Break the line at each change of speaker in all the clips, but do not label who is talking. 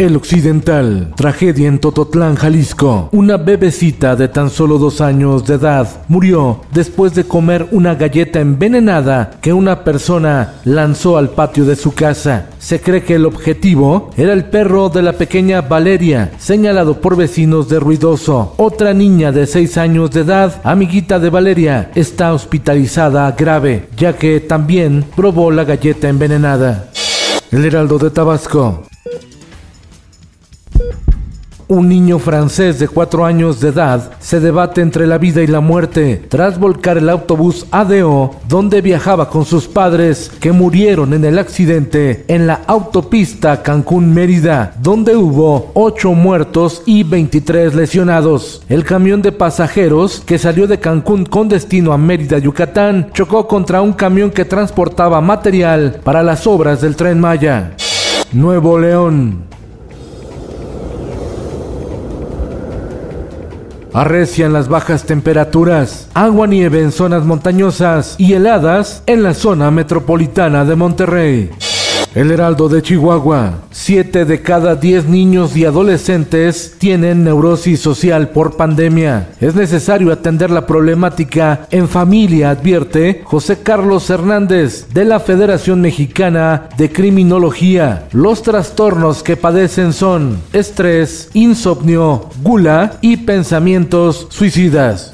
El Occidental, tragedia en Tototlán, Jalisco. Una bebecita de tan solo dos años de edad murió después de comer una galleta envenenada que una persona lanzó al patio de su casa. Se cree que el objetivo era el perro de la pequeña Valeria, señalado por vecinos de Ruidoso. Otra niña de seis años de edad, amiguita de Valeria, está hospitalizada grave, ya que también probó la galleta envenenada. El Heraldo de Tabasco. Un niño francés de 4 años de edad se debate entre la vida y la muerte tras volcar el autobús ADO donde viajaba con sus padres que murieron en el accidente en la autopista Cancún-Mérida, donde hubo 8 muertos y 23 lesionados. El camión de pasajeros que salió de Cancún con destino a Mérida, Yucatán, chocó contra un camión que transportaba material para las obras del tren Maya. Nuevo León. Arrecian las bajas temperaturas, agua nieve en zonas montañosas y heladas en la zona metropolitana de Monterrey. El Heraldo de Chihuahua. Siete de cada diez niños y adolescentes tienen neurosis social por pandemia. Es necesario atender la problemática en familia, advierte José Carlos Hernández de la Federación Mexicana de Criminología. Los trastornos que padecen son estrés, insomnio, gula y pensamientos suicidas.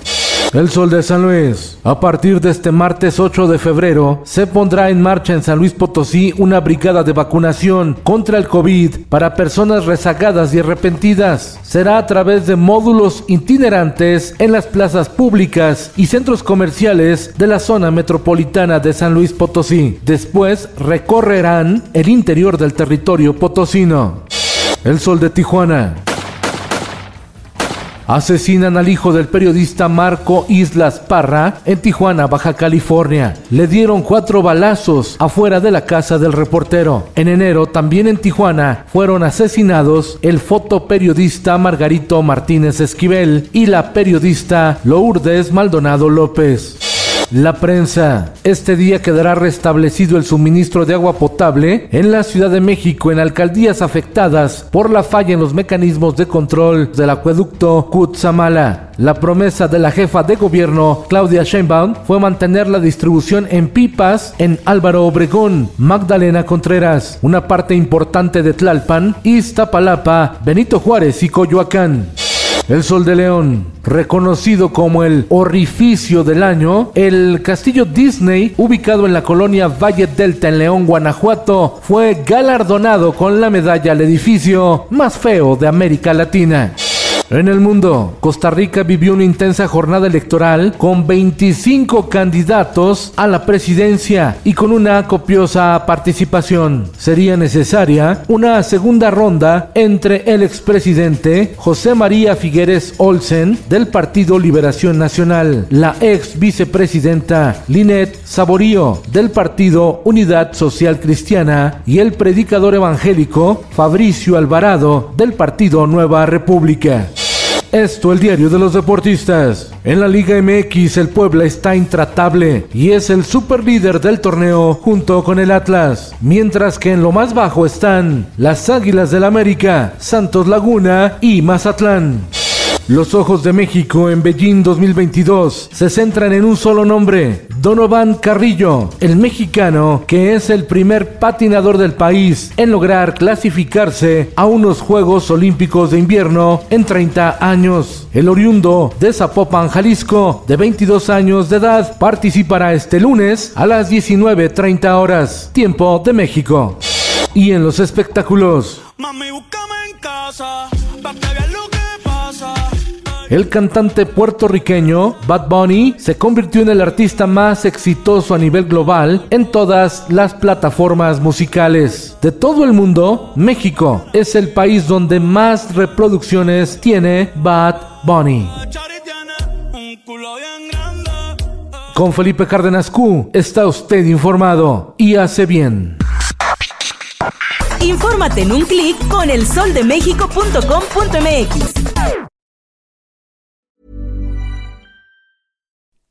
El Sol de San Luis. A partir de este martes 8 de febrero, se pondrá en marcha en San Luis Potosí una brigada de vacunación contra el COVID para personas rezagadas y arrepentidas. Será a través de módulos itinerantes en las plazas públicas y centros comerciales de la zona metropolitana de San Luis Potosí. Después recorrerán el interior del territorio potosino. El Sol de Tijuana. Asesinan al hijo del periodista Marco Islas Parra en Tijuana, Baja California. Le dieron cuatro balazos afuera de la casa del reportero. En enero, también en Tijuana, fueron asesinados el fotoperiodista Margarito Martínez Esquivel y la periodista Lourdes Maldonado López. La prensa. Este día quedará restablecido el suministro de agua potable en la Ciudad de México en alcaldías afectadas por la falla en los mecanismos de control del acueducto Cutzamala. La promesa de la jefa de gobierno, Claudia Sheinbaum, fue mantener la distribución en pipas en Álvaro Obregón, Magdalena Contreras, una parte importante de Tlalpan, Iztapalapa, Benito Juárez y Coyoacán. El Sol de León, reconocido como el orificio del año, el castillo Disney, ubicado en la colonia Valle Delta en León, Guanajuato, fue galardonado con la medalla al edificio más feo de América Latina. En el mundo, Costa Rica vivió una intensa jornada electoral con 25 candidatos a la presidencia y con una copiosa participación. Sería necesaria una segunda ronda entre el expresidente José María Figueres Olsen del Partido Liberación Nacional, la ex vicepresidenta Linet Saborío del Partido Unidad Social Cristiana y el predicador evangélico Fabricio Alvarado del Partido Nueva República. Esto el diario de los deportistas. En la Liga MX el Puebla está intratable y es el super líder del torneo junto con el Atlas, mientras que en lo más bajo están las Águilas del América, Santos Laguna y Mazatlán. Los ojos de México en Beijing 2022 se centran en un solo nombre, Donovan Carrillo, el mexicano que es el primer patinador del país en lograr clasificarse a unos Juegos Olímpicos de Invierno en 30 años. El oriundo de Zapopan, Jalisco, de 22 años de edad, participará este lunes a las 19.30 horas, tiempo de México. Y en los espectáculos.
Mami,
El cantante puertorriqueño Bad Bunny se convirtió en el artista más exitoso a nivel global en todas las plataformas musicales. De todo el mundo, México es el país donde más reproducciones tiene Bad Bunny. Con Felipe Cárdenas Q está usted informado y hace bien.
Infórmate en un clic con elsoldemexico.com.mx.